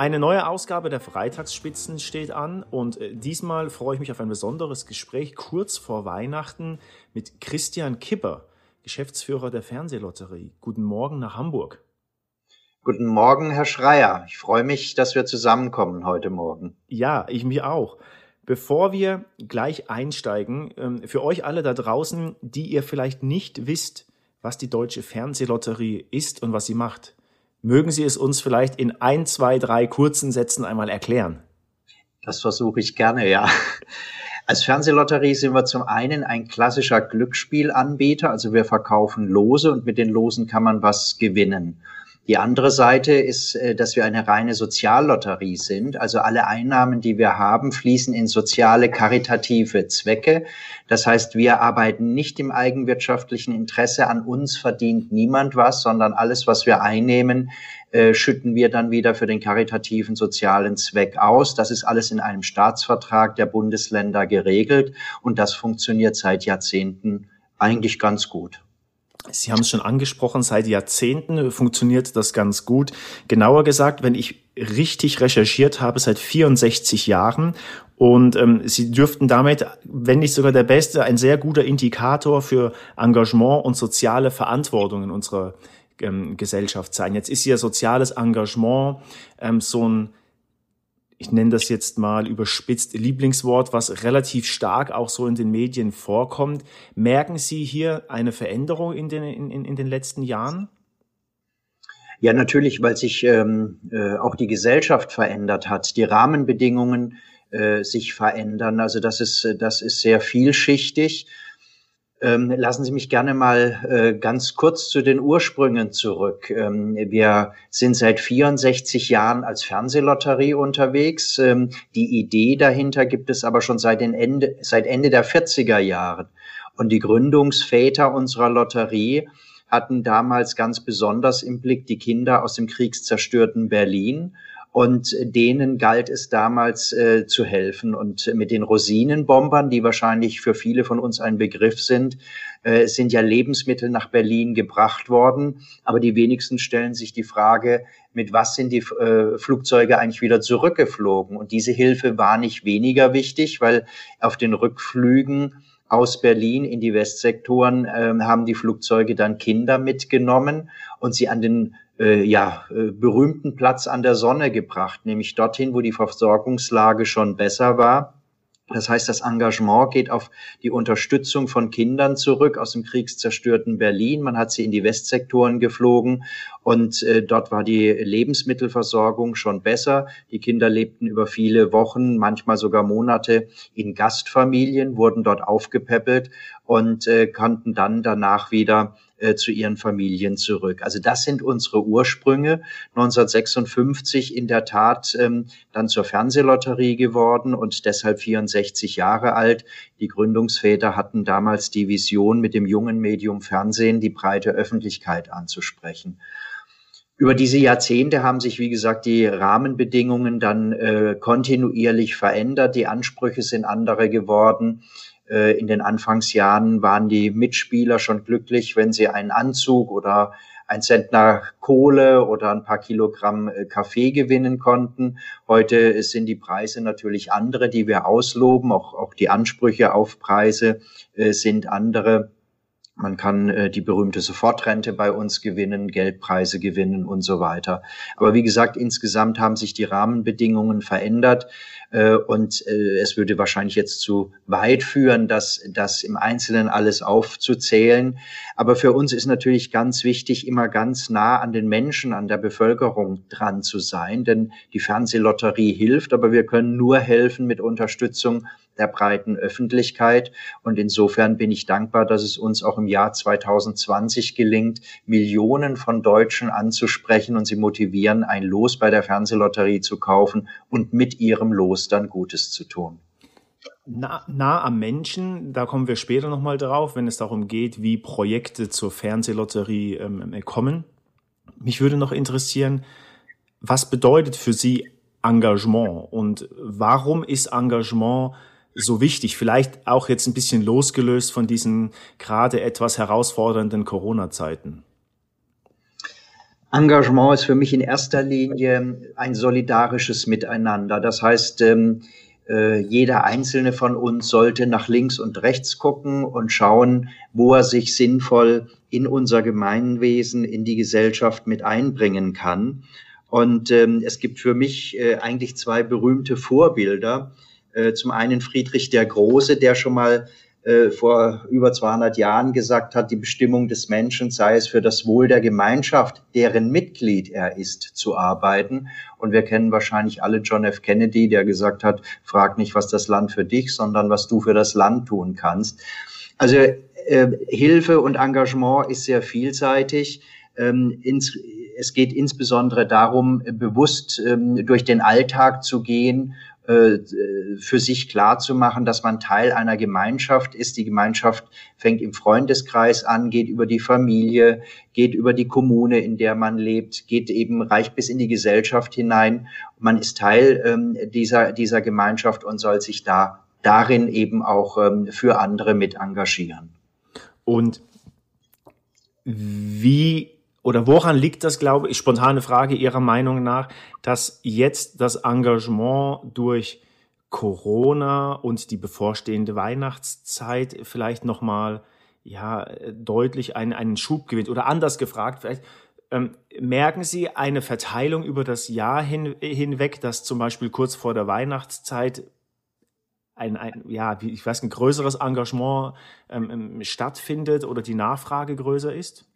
Eine neue Ausgabe der Freitagsspitzen steht an und äh, diesmal freue ich mich auf ein besonderes Gespräch kurz vor Weihnachten mit Christian Kipper, Geschäftsführer der Fernsehlotterie. Guten Morgen nach Hamburg. Guten Morgen, Herr Schreier. Ich freue mich, dass wir zusammenkommen heute Morgen. Ja, ich mich auch. Bevor wir gleich einsteigen, ähm, für euch alle da draußen, die ihr vielleicht nicht wisst, was die Deutsche Fernsehlotterie ist und was sie macht. Mögen Sie es uns vielleicht in ein, zwei, drei kurzen Sätzen einmal erklären? Das versuche ich gerne, ja. Als Fernsehlotterie sind wir zum einen ein klassischer Glücksspielanbieter, also wir verkaufen Lose und mit den Losen kann man was gewinnen. Die andere Seite ist, äh, dass wir eine reine Soziallotterie sind. Also alle Einnahmen, die wir haben, fließen in soziale, karitative Zwecke. Das heißt, wir arbeiten nicht im eigenwirtschaftlichen Interesse. An uns verdient niemand was, sondern alles, was wir einnehmen, äh, schütten wir dann wieder für den karitativen sozialen Zweck aus. Das ist alles in einem Staatsvertrag der Bundesländer geregelt und das funktioniert seit Jahrzehnten eigentlich ganz gut. Sie haben es schon angesprochen, seit Jahrzehnten funktioniert das ganz gut. Genauer gesagt, wenn ich richtig recherchiert habe, seit 64 Jahren. Und ähm, Sie dürften damit, wenn nicht sogar der Beste, ein sehr guter Indikator für Engagement und soziale Verantwortung in unserer ähm, Gesellschaft sein. Jetzt ist Ihr soziales Engagement ähm, so ein ich nenne das jetzt mal überspitzt Lieblingswort, was relativ stark auch so in den Medien vorkommt. Merken Sie hier eine Veränderung in den, in, in den letzten Jahren? Ja, natürlich, weil sich ähm, äh, auch die Gesellschaft verändert hat, die Rahmenbedingungen äh, sich verändern. Also das ist, das ist sehr vielschichtig. Ähm, lassen Sie mich gerne mal äh, ganz kurz zu den Ursprüngen zurück. Ähm, wir sind seit 64 Jahren als Fernsehlotterie unterwegs. Ähm, die Idee dahinter gibt es aber schon seit, den Ende, seit Ende der 40er Jahre. Und die Gründungsväter unserer Lotterie hatten damals ganz besonders im Blick die Kinder aus dem kriegszerstörten Berlin und denen galt es damals äh, zu helfen. Und mit den Rosinenbombern, die wahrscheinlich für viele von uns ein Begriff sind, äh, sind ja Lebensmittel nach Berlin gebracht worden. Aber die wenigsten stellen sich die Frage, mit was sind die äh, Flugzeuge eigentlich wieder zurückgeflogen? Und diese Hilfe war nicht weniger wichtig, weil auf den Rückflügen aus Berlin in die Westsektoren äh, haben die Flugzeuge dann Kinder mitgenommen und sie an den äh, ja, äh, berühmten Platz an der Sonne gebracht, nämlich dorthin, wo die Versorgungslage schon besser war. Das heißt, das Engagement geht auf die Unterstützung von Kindern zurück aus dem kriegszerstörten Berlin. Man hat sie in die Westsektoren geflogen und äh, dort war die Lebensmittelversorgung schon besser. Die Kinder lebten über viele Wochen, manchmal sogar Monate in Gastfamilien, wurden dort aufgepäppelt und äh, konnten dann danach wieder äh, zu ihren Familien zurück. Also das sind unsere Ursprünge. 1956 in der Tat ähm, dann zur Fernsehlotterie geworden und deshalb 64 Jahre alt. Die Gründungsväter hatten damals die Vision, mit dem jungen Medium Fernsehen die breite Öffentlichkeit anzusprechen. Über diese Jahrzehnte haben sich, wie gesagt, die Rahmenbedingungen dann äh, kontinuierlich verändert. Die Ansprüche sind andere geworden. Äh, in den Anfangsjahren waren die Mitspieler schon glücklich, wenn sie einen Anzug oder ein Zentner Kohle oder ein paar Kilogramm äh, Kaffee gewinnen konnten. Heute sind die Preise natürlich andere, die wir ausloben. Auch, auch die Ansprüche auf Preise äh, sind andere. Man kann die berühmte Sofortrente bei uns gewinnen, Geldpreise gewinnen und so weiter. Aber wie gesagt, insgesamt haben sich die Rahmenbedingungen verändert. Äh, und äh, es würde wahrscheinlich jetzt zu weit führen, das, das im Einzelnen alles aufzuzählen. Aber für uns ist natürlich ganz wichtig, immer ganz nah an den Menschen, an der Bevölkerung dran zu sein. Denn die Fernsehlotterie hilft, aber wir können nur helfen mit Unterstützung der breiten Öffentlichkeit. Und insofern bin ich dankbar, dass es uns auch im Jahr 2020 gelingt, Millionen von Deutschen anzusprechen und sie motivieren, ein Los bei der Fernsehlotterie zu kaufen und mit ihrem Los dann Gutes zu tun. Nah, nah am Menschen, da kommen wir später nochmal drauf, wenn es darum geht, wie Projekte zur Fernsehlotterie ähm, kommen. Mich würde noch interessieren, was bedeutet für Sie Engagement und warum ist Engagement so wichtig? Vielleicht auch jetzt ein bisschen losgelöst von diesen gerade etwas herausfordernden Corona-Zeiten. Engagement ist für mich in erster Linie ein solidarisches Miteinander. Das heißt, ähm, äh, jeder einzelne von uns sollte nach links und rechts gucken und schauen, wo er sich sinnvoll in unser Gemeinwesen, in die Gesellschaft mit einbringen kann. Und ähm, es gibt für mich äh, eigentlich zwei berühmte Vorbilder. Äh, zum einen Friedrich der Große, der schon mal äh, vor über 200 Jahren gesagt hat, die Bestimmung des Menschen sei es für das Wohl der Gemeinschaft, deren Mitglied er ist, zu arbeiten. Und wir kennen wahrscheinlich alle John F. Kennedy, der gesagt hat, frag nicht, was das Land für dich, sondern was du für das Land tun kannst. Also äh, Hilfe und Engagement ist sehr vielseitig. Ähm, ins, es geht insbesondere darum, bewusst ähm, durch den Alltag zu gehen für sich klar zu machen, dass man Teil einer Gemeinschaft ist. Die Gemeinschaft fängt im Freundeskreis an, geht über die Familie, geht über die Kommune, in der man lebt, geht eben reicht bis in die Gesellschaft hinein. Man ist Teil ähm, dieser, dieser Gemeinschaft und soll sich da darin eben auch ähm, für andere mit engagieren. Und wie oder woran liegt das, glaube ich, spontane Frage Ihrer Meinung nach, dass jetzt das Engagement durch Corona und die bevorstehende Weihnachtszeit vielleicht nochmal ja, deutlich einen, einen Schub gewinnt? Oder anders gefragt, vielleicht ähm, merken Sie eine Verteilung über das Jahr hin, hinweg, dass zum Beispiel kurz vor der Weihnachtszeit ein, ein ja, ich weiß, ein größeres Engagement ähm, ähm stattfindet oder die Nachfrage größer ist?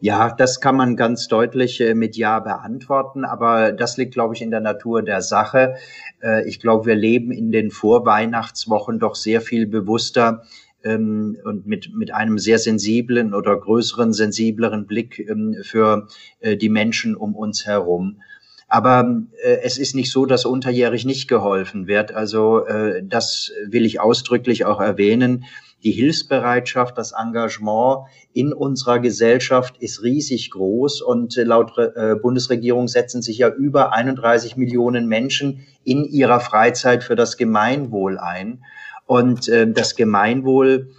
Ja, das kann man ganz deutlich äh, mit Ja beantworten, aber das liegt, glaube ich, in der Natur der Sache. Äh, ich glaube, wir leben in den Vorweihnachtswochen doch sehr viel bewusster ähm, und mit, mit einem sehr sensiblen oder größeren, sensibleren Blick ähm, für äh, die Menschen um uns herum. Aber äh, es ist nicht so, dass unterjährig nicht geholfen wird. Also äh, das will ich ausdrücklich auch erwähnen die Hilfsbereitschaft, das Engagement in unserer Gesellschaft ist riesig groß und äh, laut äh, Bundesregierung setzen sich ja über 31 Millionen Menschen in ihrer Freizeit für das Gemeinwohl ein. Und äh, das Gemeinwohl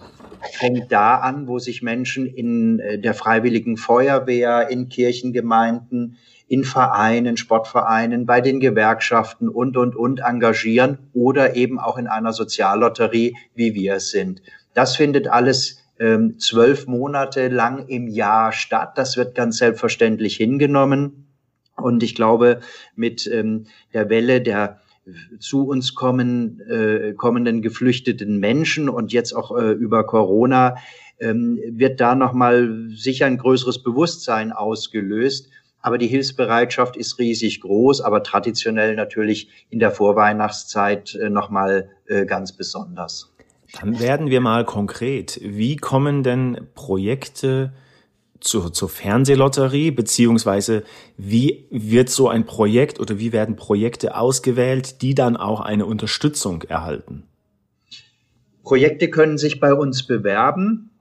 fängt da an, wo sich Menschen in der freiwilligen Feuerwehr, in Kirchengemeinden, in Vereinen, Sportvereinen, bei den Gewerkschaften und, und, und engagieren oder eben auch in einer Soziallotterie, wie wir es sind. Das findet alles ähm, zwölf Monate lang im Jahr statt. Das wird ganz selbstverständlich hingenommen. Und ich glaube, mit ähm, der Welle der zu uns kommen, äh, kommenden geflüchteten Menschen und jetzt auch äh, über Corona ähm, wird da nochmal sicher ein größeres Bewusstsein ausgelöst. Aber die Hilfsbereitschaft ist riesig groß, aber traditionell natürlich in der Vorweihnachtszeit äh, nochmal äh, ganz besonders. Dann werden wir mal konkret. Wie kommen denn Projekte zur, zur Fernsehlotterie, beziehungsweise wie wird so ein Projekt oder wie werden Projekte ausgewählt, die dann auch eine Unterstützung erhalten? Projekte können sich bei uns bewerben.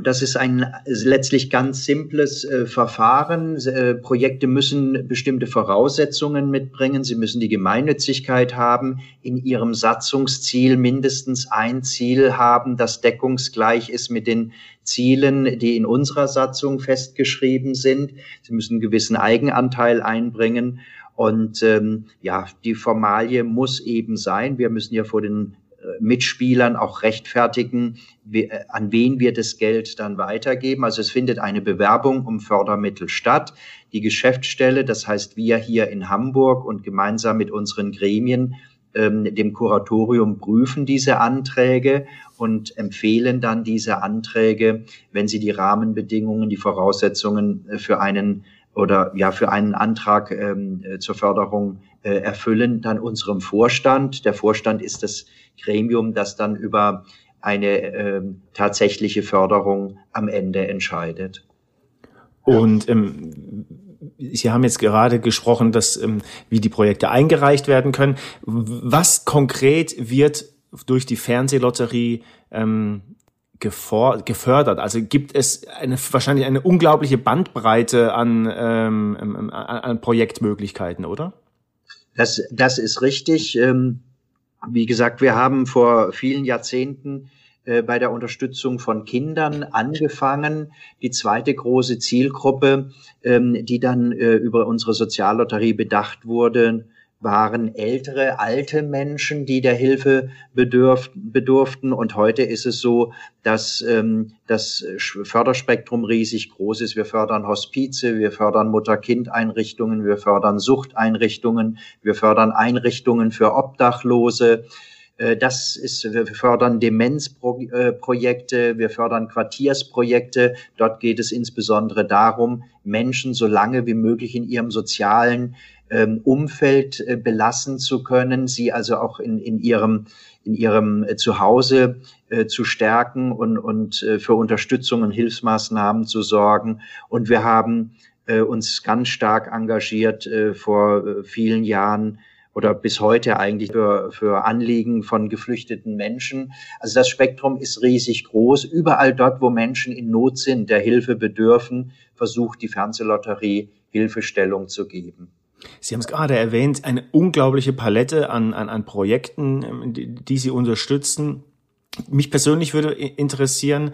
Das ist ein letztlich ganz simples äh, Verfahren. Äh, Projekte müssen bestimmte Voraussetzungen mitbringen. Sie müssen die Gemeinnützigkeit haben, in ihrem Satzungsziel mindestens ein Ziel haben, das deckungsgleich ist mit den Zielen, die in unserer Satzung festgeschrieben sind. Sie müssen einen gewissen Eigenanteil einbringen. Und ähm, ja, die Formalie muss eben sein. Wir müssen ja vor den Mitspielern auch rechtfertigen, äh, an wen wir das Geld dann weitergeben. Also es findet eine Bewerbung um Fördermittel statt. Die Geschäftsstelle, das heißt wir hier in Hamburg und gemeinsam mit unseren Gremien, ähm, dem Kuratorium prüfen diese Anträge und empfehlen dann diese Anträge, wenn sie die Rahmenbedingungen, die Voraussetzungen äh, für einen oder ja für einen Antrag ähm, äh, zur Förderung äh, erfüllen, dann unserem Vorstand. Der Vorstand ist das Gremium, das dann über eine äh, tatsächliche Förderung am Ende entscheidet. Und ähm, Sie haben jetzt gerade gesprochen, dass ähm, wie die Projekte eingereicht werden können. Was konkret wird durch die Fernsehlotterie ähm, gefördert? Also gibt es eine, wahrscheinlich eine unglaubliche Bandbreite an, ähm, an, Projektmöglichkeiten, oder? Das, das ist richtig. Ähm, wie gesagt, wir haben vor vielen Jahrzehnten äh, bei der Unterstützung von Kindern angefangen. Die zweite große Zielgruppe, ähm, die dann äh, über unsere Soziallotterie bedacht wurde, waren ältere, alte Menschen, die der Hilfe bedürf, bedurften. Und heute ist es so, dass ähm, das Förderspektrum riesig groß ist. Wir fördern Hospize, wir fördern Mutter-Kind-Einrichtungen, wir fördern Suchteinrichtungen, wir fördern Einrichtungen für Obdachlose. Äh, das ist, wir fördern Demenzprojekte, wir fördern Quartiersprojekte. Dort geht es insbesondere darum, Menschen so lange wie möglich in ihrem sozialen Umfeld äh, belassen zu können, sie also auch in, in ihrem in ihrem äh, Zuhause äh, zu stärken und, und für Unterstützung und Hilfsmaßnahmen zu sorgen. Und wir haben uns ganz stark engagiert vor vielen Jahren oder bis heute eigentlich für, für Anliegen von geflüchteten Menschen. Also das Spektrum ist riesig groß. Überall dort, wo Menschen in Not sind, der Hilfe bedürfen, versucht die Fernsehlotterie Hilfestellung zu geben. Sie haben es gerade erwähnt, eine unglaubliche Palette an, an, an Projekten, ähm, die, die Sie unterstützen. Mich persönlich würde interessieren,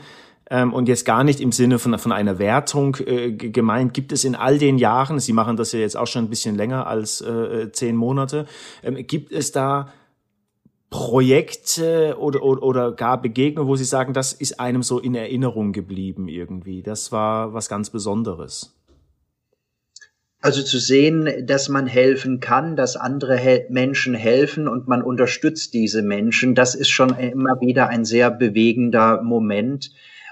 ähm, und jetzt gar nicht im Sinne von, von einer Wertung äh, gemeint, gibt es in all den Jahren, Sie machen das ja jetzt auch schon ein bisschen länger als äh, zehn Monate, ähm, gibt es da Projekte oder, oder, oder gar Begegnungen, wo Sie sagen, das ist einem so in Erinnerung geblieben irgendwie. Das war was ganz Besonderes. Also zu sehen, dass man helfen kann, dass andere Hel Menschen helfen und man unterstützt diese Menschen, das ist schon immer wieder ein sehr bewegender Moment.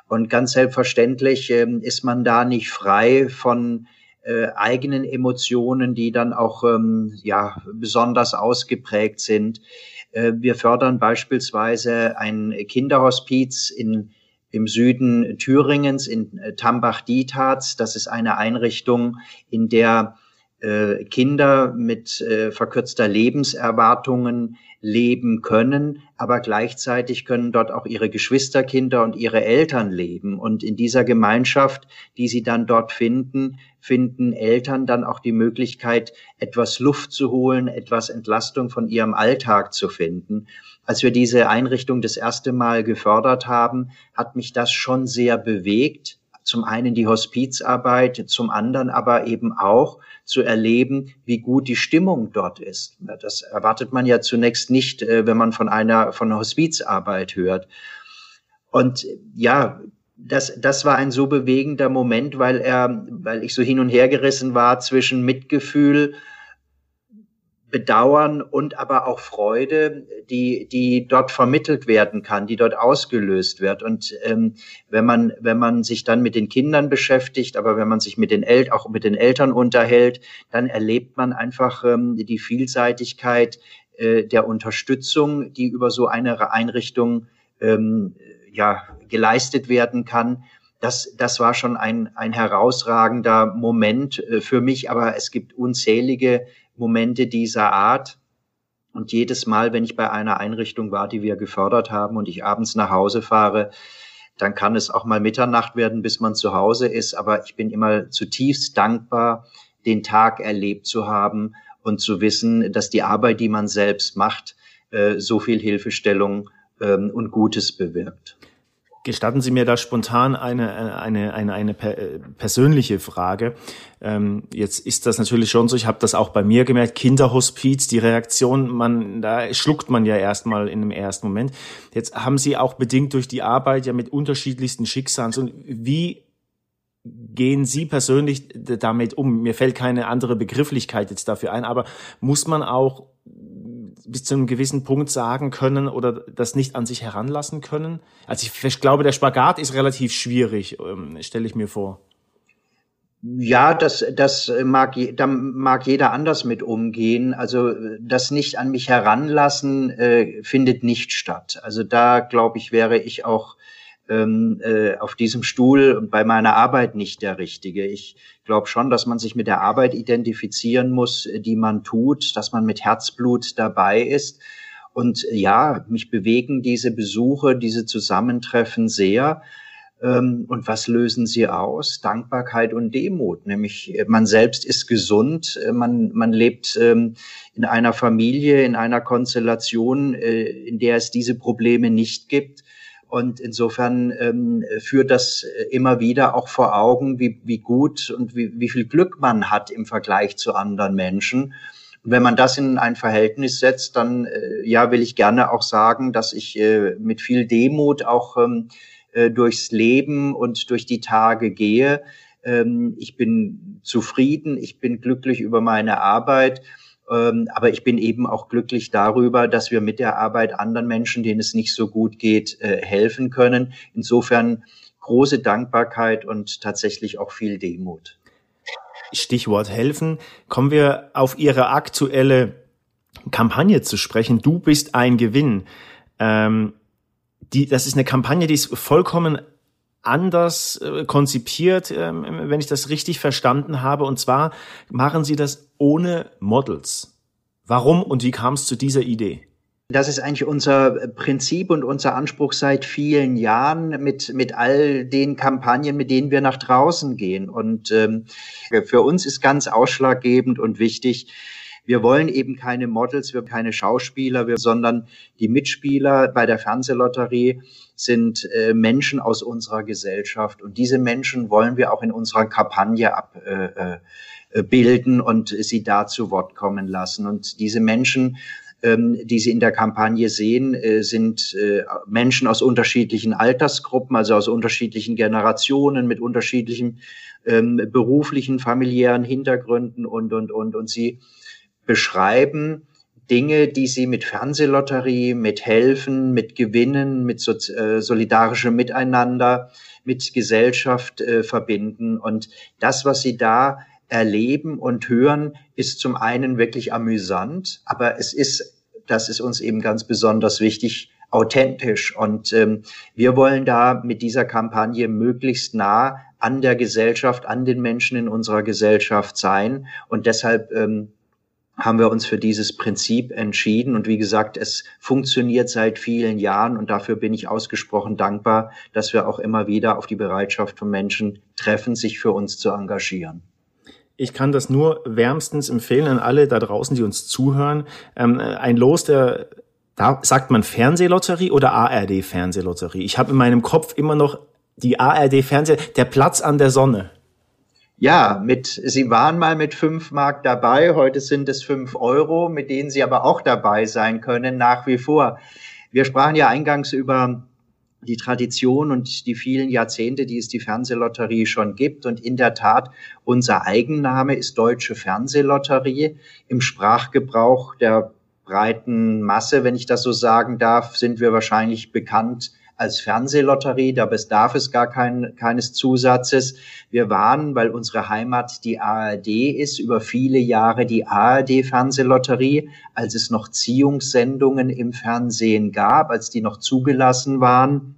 Und ganz selbstverständlich äh, ist man da nicht frei von äh, eigenen Emotionen, die dann auch ähm, ja besonders ausgeprägt sind. Äh, wir fördern beispielsweise ein Kinderhospiz in im Süden Thüringens in äh, Tambach-Dietharz. Das ist eine Einrichtung, in der äh, Kinder mit äh, verkürzter Lebenserwartungen leben können, aber gleichzeitig können dort auch ihre Geschwisterkinder und ihre Eltern leben. Und in dieser Gemeinschaft, die sie dann dort finden, finden Eltern dann auch die Möglichkeit, etwas Luft zu holen, etwas Entlastung von ihrem Alltag zu finden. Als wir diese Einrichtung das erste Mal gefördert haben, hat mich das schon sehr bewegt. Zum einen die Hospizarbeit, zum anderen aber eben auch zu erleben, wie gut die Stimmung dort ist. Das erwartet man ja zunächst nicht, äh, wenn man von einer, von Hospizarbeit hört. Und ja, das, das war ein so bewegender Moment, weil er, weil ich so hin und her gerissen war zwischen Mitgefühl Bedauern und aber auch Freude, die, die dort vermittelt werden kann, die dort ausgelöst wird. Und ähm, wenn man, wenn man sich dann mit den Kindern beschäftigt, aber wenn man sich mit den El auch mit den Eltern unterhält, dann erlebt man einfach ähm, die Vielseitigkeit äh, der Unterstützung, die über so eine Einrichtung ähm, ja geleistet werden kann. Das, das war schon ein, ein herausragender Moment äh, für mich, aber es gibt unzählige Momente dieser Art. Und jedes Mal, wenn ich bei einer Einrichtung war, die wir gefördert haben und ich abends nach Hause fahre, dann kann es auch mal Mitternacht werden, bis man zu Hause ist. Aber ich bin immer zutiefst dankbar, den Tag erlebt zu haben und zu wissen, dass die Arbeit, die man selbst macht, äh, so viel Hilfestellung ähm, und Gutes bewirkt. Gestatten Sie mir da spontan eine, eine, eine, eine persönliche Frage. Ähm, jetzt ist das natürlich schon so, ich habe das auch bei mir gemerkt, Kinderhospiz, die Reaktion, man, da schluckt man ja erstmal in dem ersten Moment. Jetzt haben Sie auch bedingt durch die Arbeit ja mit unterschiedlichsten Schicksalen. Und wie gehen Sie persönlich damit um? Mir fällt keine andere Begrifflichkeit jetzt dafür ein, aber muss man auch bis zu einem gewissen Punkt sagen können oder das nicht an sich heranlassen können? Also ich, ich glaube, der Spagat ist relativ schwierig, ähm, stelle ich mir vor. Ja, das, das mag, da mag jeder anders mit umgehen. Also das nicht an mich heranlassen äh, findet nicht statt. Also da glaube ich, wäre ich auch ähm, äh, auf diesem Stuhl und bei meiner Arbeit nicht der Richtige. Ich glaube schon, dass man sich mit der Arbeit identifizieren muss, die man tut, dass man mit Herzblut dabei ist. Und ja, mich bewegen diese Besuche, diese Zusammentreffen sehr. Ähm, und was lösen sie aus? Dankbarkeit und Demut. Nämlich man selbst ist gesund, man, man lebt ähm, in einer Familie, in einer Konstellation, äh, in der es diese Probleme nicht gibt. Und insofern ähm, führt das immer wieder auch vor Augen, wie, wie gut und wie, wie viel Glück man hat im Vergleich zu anderen Menschen. Und wenn man das in ein Verhältnis setzt, dann äh, ja will ich gerne auch sagen, dass ich äh, mit viel Demut auch ähm, äh, durchs Leben und durch die Tage gehe. Ähm, ich bin zufrieden, ich bin glücklich über meine Arbeit aber ich bin eben auch glücklich darüber, dass wir mit der Arbeit anderen Menschen, denen es nicht so gut geht, äh, helfen können. Insofern große Dankbarkeit und tatsächlich auch viel Demut. Stichwort helfen. Kommen wir auf Ihre aktuelle Kampagne zu sprechen. Du bist ein Gewinn. Ähm, die, das ist eine Kampagne, die ist vollkommen anders äh, konzipiert, ähm, wenn ich das richtig verstanden habe. Und zwar machen Sie das ohne Models. Warum und wie kam es zu dieser Idee? Das ist eigentlich unser Prinzip und unser Anspruch seit vielen Jahren mit, mit all den Kampagnen, mit denen wir nach draußen gehen. Und ähm, für uns ist ganz ausschlaggebend und wichtig, wir wollen eben keine Models, wir keine Schauspieler, wir, sondern die Mitspieler bei der Fernsehlotterie sind äh, Menschen aus unserer Gesellschaft. Und diese Menschen wollen wir auch in unserer Kampagne abbilden äh, äh und sie da zu Wort kommen lassen. Und diese Menschen, ähm, die Sie in der Kampagne sehen, äh, sind äh, Menschen aus unterschiedlichen Altersgruppen, also aus unterschiedlichen Generationen, mit unterschiedlichen ähm, beruflichen, familiären Hintergründen und, und, und. Und sie beschreiben Dinge, die sie mit Fernsehlotterie, mit Helfen, mit Gewinnen, mit so, äh, solidarischem Miteinander, mit Gesellschaft äh, verbinden. Und das, was sie da erleben und hören, ist zum einen wirklich amüsant, aber es ist, das ist uns eben ganz besonders wichtig, authentisch. Und ähm, wir wollen da mit dieser Kampagne möglichst nah an der Gesellschaft, an den Menschen in unserer Gesellschaft sein. Und deshalb ähm, haben wir uns für dieses Prinzip entschieden. Und wie gesagt, es funktioniert seit vielen Jahren und dafür bin ich ausgesprochen dankbar, dass wir auch immer wieder auf die Bereitschaft von Menschen treffen, sich für uns zu engagieren. Ich kann das nur wärmstens empfehlen an alle da draußen, die uns zuhören. Ähm, ein Los der da sagt man Fernsehlotterie oder ARD Fernsehlotterie. Ich habe in meinem Kopf immer noch die ARD Fernseh, der Platz an der Sonne. Ja, mit, Sie waren mal mit fünf Mark dabei, heute sind es fünf Euro, mit denen Sie aber auch dabei sein können, nach wie vor. Wir sprachen ja eingangs über die Tradition und die vielen Jahrzehnte, die es die Fernsehlotterie schon gibt. Und in der Tat, unser Eigenname ist Deutsche Fernsehlotterie. Im Sprachgebrauch der breiten Masse, wenn ich das so sagen darf, sind wir wahrscheinlich bekannt als Fernsehlotterie, da bedarf es gar kein, keines Zusatzes. Wir waren, weil unsere Heimat die ARD ist, über viele Jahre die ARD-Fernsehlotterie, als es noch Ziehungssendungen im Fernsehen gab, als die noch zugelassen waren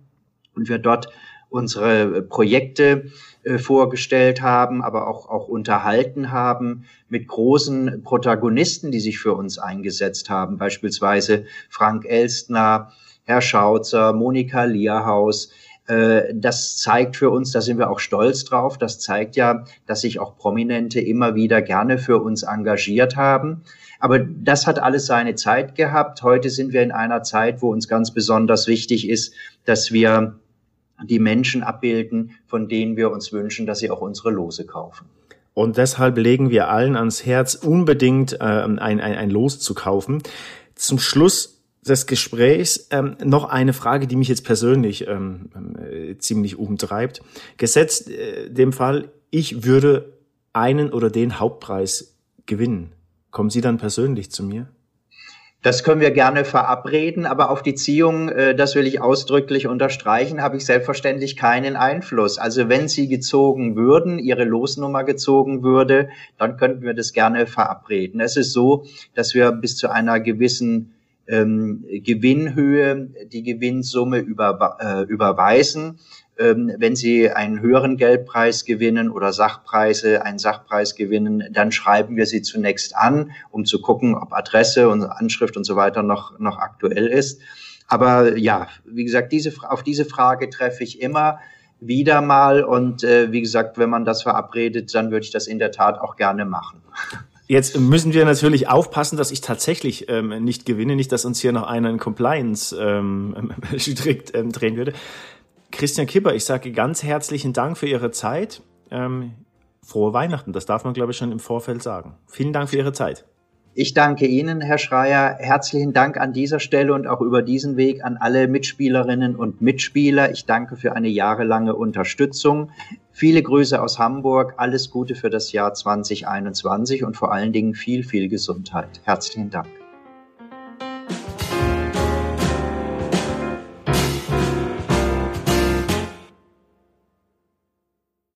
und wir dort unsere Projekte äh, vorgestellt haben, aber auch, auch unterhalten haben mit großen Protagonisten, die sich für uns eingesetzt haben, beispielsweise Frank Elstner, Herr Schauzer, Monika Lierhaus. Äh, das zeigt für uns, da sind wir auch stolz drauf, das zeigt ja, dass sich auch Prominente immer wieder gerne für uns engagiert haben. Aber das hat alles seine Zeit gehabt. Heute sind wir in einer Zeit, wo uns ganz besonders wichtig ist, dass wir die Menschen abbilden, von denen wir uns wünschen, dass sie auch unsere Lose kaufen. Und deshalb legen wir allen ans Herz, unbedingt äh, ein, ein, ein Los zu kaufen. Zum Schluss des Gesprächs ähm, noch eine Frage, die mich jetzt persönlich ähm, äh, ziemlich umtreibt. Gesetzt äh, dem Fall, ich würde einen oder den Hauptpreis gewinnen. Kommen Sie dann persönlich zu mir? Das können wir gerne verabreden, aber auf die Ziehung, äh, das will ich ausdrücklich unterstreichen, habe ich selbstverständlich keinen Einfluss. Also wenn Sie gezogen würden, Ihre Losnummer gezogen würde, dann könnten wir das gerne verabreden. Es ist so, dass wir bis zu einer gewissen ähm, Gewinnhöhe, die Gewinnsumme über, äh, überweisen. Ähm, wenn Sie einen höheren Geldpreis gewinnen oder Sachpreise, einen Sachpreis gewinnen, dann schreiben wir Sie zunächst an, um zu gucken, ob Adresse und Anschrift und so weiter noch, noch aktuell ist. Aber ja, wie gesagt, diese, auf diese Frage treffe ich immer wieder mal. Und äh, wie gesagt, wenn man das verabredet, dann würde ich das in der Tat auch gerne machen. Jetzt müssen wir natürlich aufpassen, dass ich tatsächlich ähm, nicht gewinne, nicht, dass uns hier noch einer in Compliance ähm, strikt ähm, drehen würde. Christian Kipper, ich sage ganz herzlichen Dank für Ihre Zeit. Ähm, frohe Weihnachten, das darf man, glaube ich, schon im Vorfeld sagen. Vielen Dank für Ihre Zeit. Ich danke Ihnen, Herr Schreier. Herzlichen Dank an dieser Stelle und auch über diesen Weg an alle Mitspielerinnen und Mitspieler. Ich danke für eine jahrelange Unterstützung. Viele Grüße aus Hamburg. Alles Gute für das Jahr 2021 und vor allen Dingen viel, viel Gesundheit. Herzlichen Dank.